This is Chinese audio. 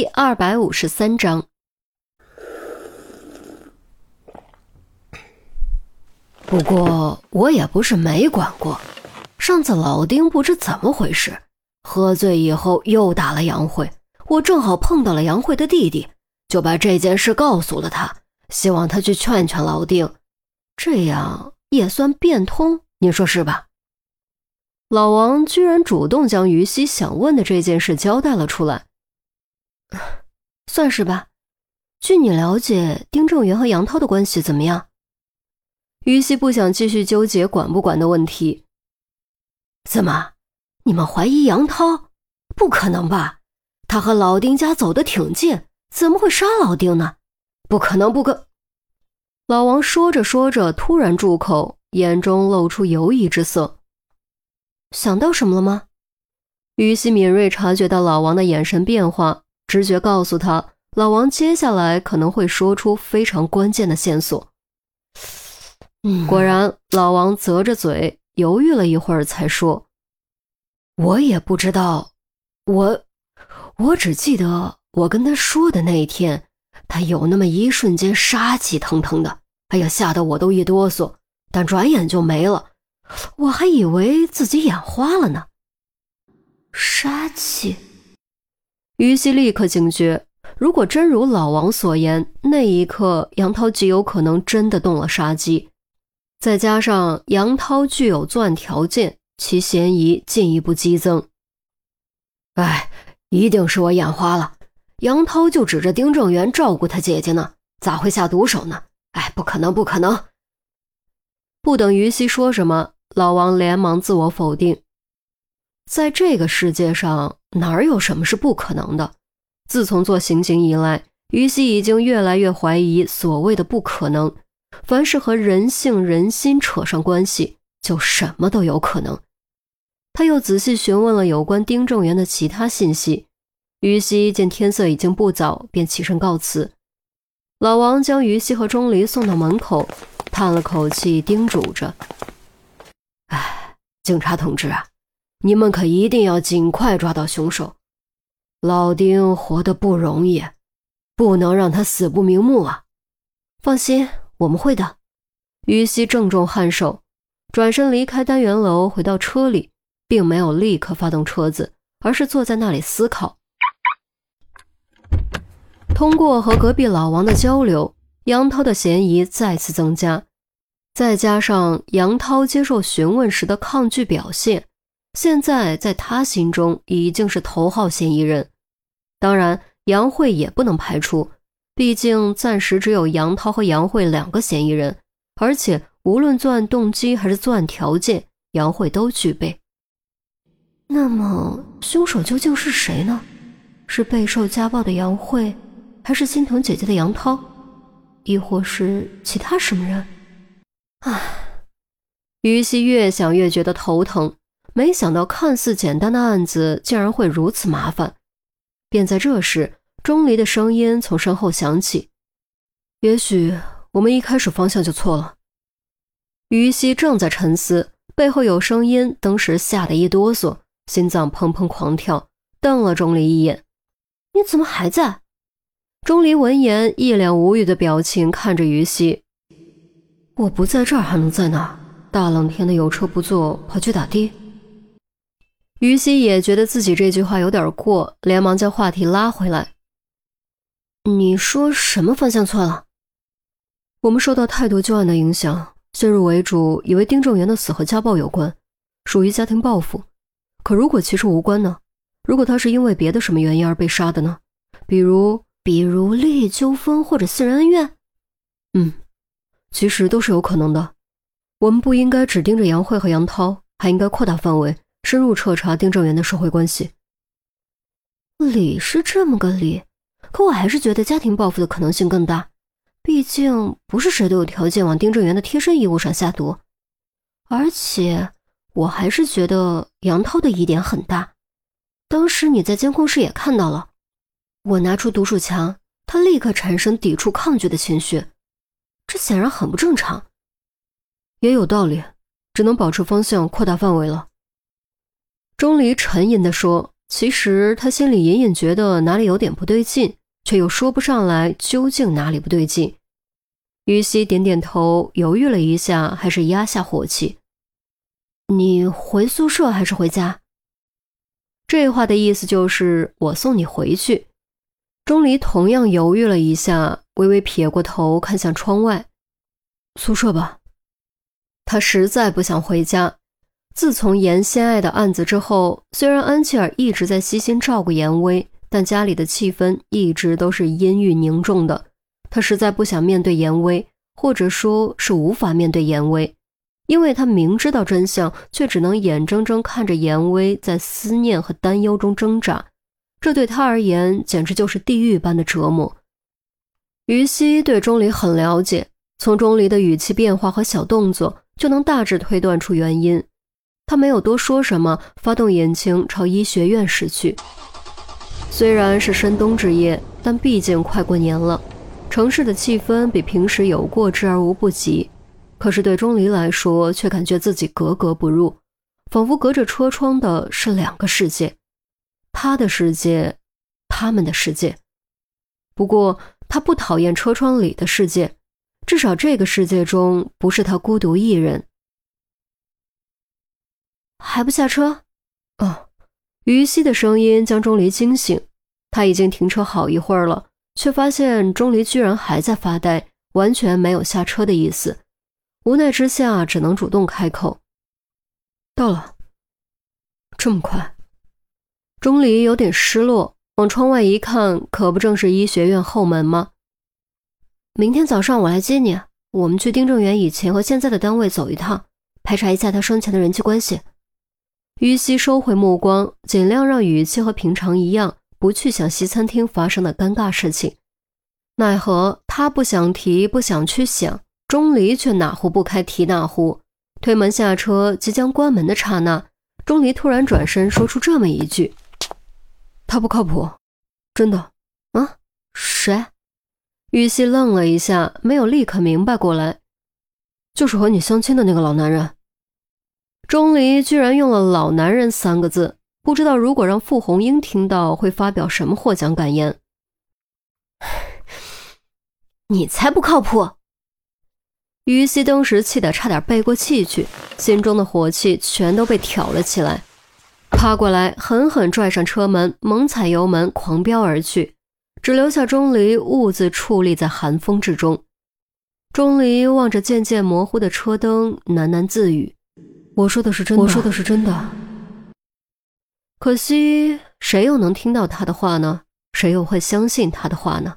第二百五十三章。不过我也不是没管过，上次老丁不知怎么回事，喝醉以后又打了杨慧，我正好碰到了杨慧的弟弟，就把这件事告诉了他，希望他去劝劝老丁，这样也算变通，你说是吧？老王居然主动将于西想问的这件事交代了出来。算是吧。据你了解，丁正元和杨涛的关系怎么样？于西不想继续纠结管不管的问题。怎么，你们怀疑杨涛？不可能吧？他和老丁家走得挺近，怎么会杀老丁呢？不可能，不可。老王说着说着，突然住口，眼中露出犹疑之色。想到什么了吗？于西敏锐察觉到老王的眼神变化。直觉告诉他，老王接下来可能会说出非常关键的线索。果然，老王啧着嘴，犹豫了一会儿，才说：“我也不知道，我，我只记得我跟他说的那一天，他有那么一瞬间杀气腾腾的，哎呀，吓得我都一哆嗦，但转眼就没了，我还以为自己眼花了呢。杀气。”于西立刻警觉，如果真如老王所言，那一刻杨涛极有可能真的动了杀机。再加上杨涛具有作案条件，其嫌疑进一步激增。哎，一定是我眼花了。杨涛就指着丁正元照顾他姐姐呢，咋会下毒手呢？哎，不可能，不可能！不等于西说什么，老王连忙自我否定。在这个世界上，哪有什么是不可能的？自从做刑警以来，于西已经越来越怀疑所谓的不可能。凡是和人性、人心扯上关系，就什么都有可能。他又仔细询问了有关丁正元的其他信息。于西见天色已经不早，便起身告辞。老王将于西和钟离送到门口，叹了口气，叮嘱着：“哎，警察同志啊。”你们可一定要尽快抓到凶手，老丁活得不容易，不能让他死不瞑目啊！放心，我们会的。于西郑重颔首，转身离开单元楼，回到车里，并没有立刻发动车子，而是坐在那里思考。通过和隔壁老王的交流，杨涛的嫌疑再次增加，再加上杨涛接受询问时的抗拒表现。现在在他心中已经是头号嫌疑人，当然杨慧也不能排除，毕竟暂时只有杨涛和杨慧两个嫌疑人，而且无论作案动机还是作案条件，杨慧都具备。那么凶手究竟是谁呢？是备受家暴的杨慧，还是心疼姐姐的杨涛，亦或是其他什么人？唉，于西越想越觉得头疼。没想到，看似简单的案子竟然会如此麻烦。便在这时，钟离的声音从身后响起：“也许我们一开始方向就错了。”于西正在沉思，背后有声音，当时吓得一哆嗦，心脏砰砰狂跳，瞪了钟离一眼：“你怎么还在？”钟离闻言，一脸无语的表情看着于西：“我不在这儿还能在哪？大冷天的有车不坐，跑去打的？”于西也觉得自己这句话有点过，连忙将话题拉回来。你说什么方向错了？我们受到太多旧案的影响，先入为主，以为丁正元的死和家暴有关，属于家庭报复。可如果其实无关呢？如果他是因为别的什么原因而被杀的呢？比如，比如利益纠纷或者私人恩怨？嗯，其实都是有可能的。我们不应该只盯着杨慧和杨涛，还应该扩大范围。深入彻查丁正元的社会关系，理是这么个理，可我还是觉得家庭报复的可能性更大。毕竟不是谁都有条件往丁正元的贴身衣物上下毒，而且我还是觉得杨涛的疑点很大。当时你在监控室也看到了，我拿出毒鼠强，他立刻产生抵触、抗拒的情绪，这显然很不正常。也有道理，只能保持方向，扩大范围了。钟离沉吟地说，其实他心里隐隐觉得哪里有点不对劲，却又说不上来究竟哪里不对劲。于西点点头，犹豫了一下，还是压下火气：“你回宿舍还是回家？”这话的意思就是我送你回去。钟离同样犹豫了一下，微微撇过头看向窗外：“宿舍吧。”他实在不想回家。自从严心爱的案子之后，虽然安琪儿一直在悉心照顾严威，但家里的气氛一直都是阴郁凝重的。他实在不想面对严威，或者说是无法面对严威，因为他明知道真相，却只能眼睁睁看着严威在思念和担忧中挣扎，这对他而言简直就是地狱般的折磨。于西对钟离很了解，从钟离的语气变化和小动作，就能大致推断出原因。他没有多说什么，发动引擎朝医学院驶去。虽然是深冬之夜，但毕竟快过年了。城市的气氛比平时有过之而无不及，可是对钟离来说，却感觉自己格格不入，仿佛隔着车窗的是两个世界，他的世界，他们的世界。不过他不讨厌车窗里的世界，至少这个世界中不是他孤独一人。还不下车？哦，于西的声音将钟离惊醒，他已经停车好一会儿了。却发现钟离居然还在发呆，完全没有下车的意思。无奈之下，只能主动开口：“到了，这么快？”钟离有点失落，往窗外一看，可不正是医学院后门吗？明天早上我来接你，我们去丁正元以前和现在的单位走一趟，排查一下他生前的人际关系。于西收回目光，尽量让语气和平常一样。不去想西餐厅发生的尴尬事情，奈何他不想提，不想去想，钟离却哪壶不开提哪壶。推门下车，即将关门的刹那，钟离突然转身说出这么一句：“他不靠谱，真的。”啊？谁？玉溪愣了一下，没有立刻明白过来，就是和你相亲的那个老男人。钟离居然用了“老男人”三个字。不知道如果让傅红英听到，会发表什么获奖感言？你才不靠谱！于西当时气得差点背过气去，心中的火气全都被挑了起来，趴过来狠狠拽上车门，猛踩油门，狂飙而去，只留下钟离兀自矗立在寒风之中。钟离望着渐渐模糊的车灯，喃喃自语：“我说的是真的，我说的是真的。”可惜，谁又能听到他的话呢？谁又会相信他的话呢？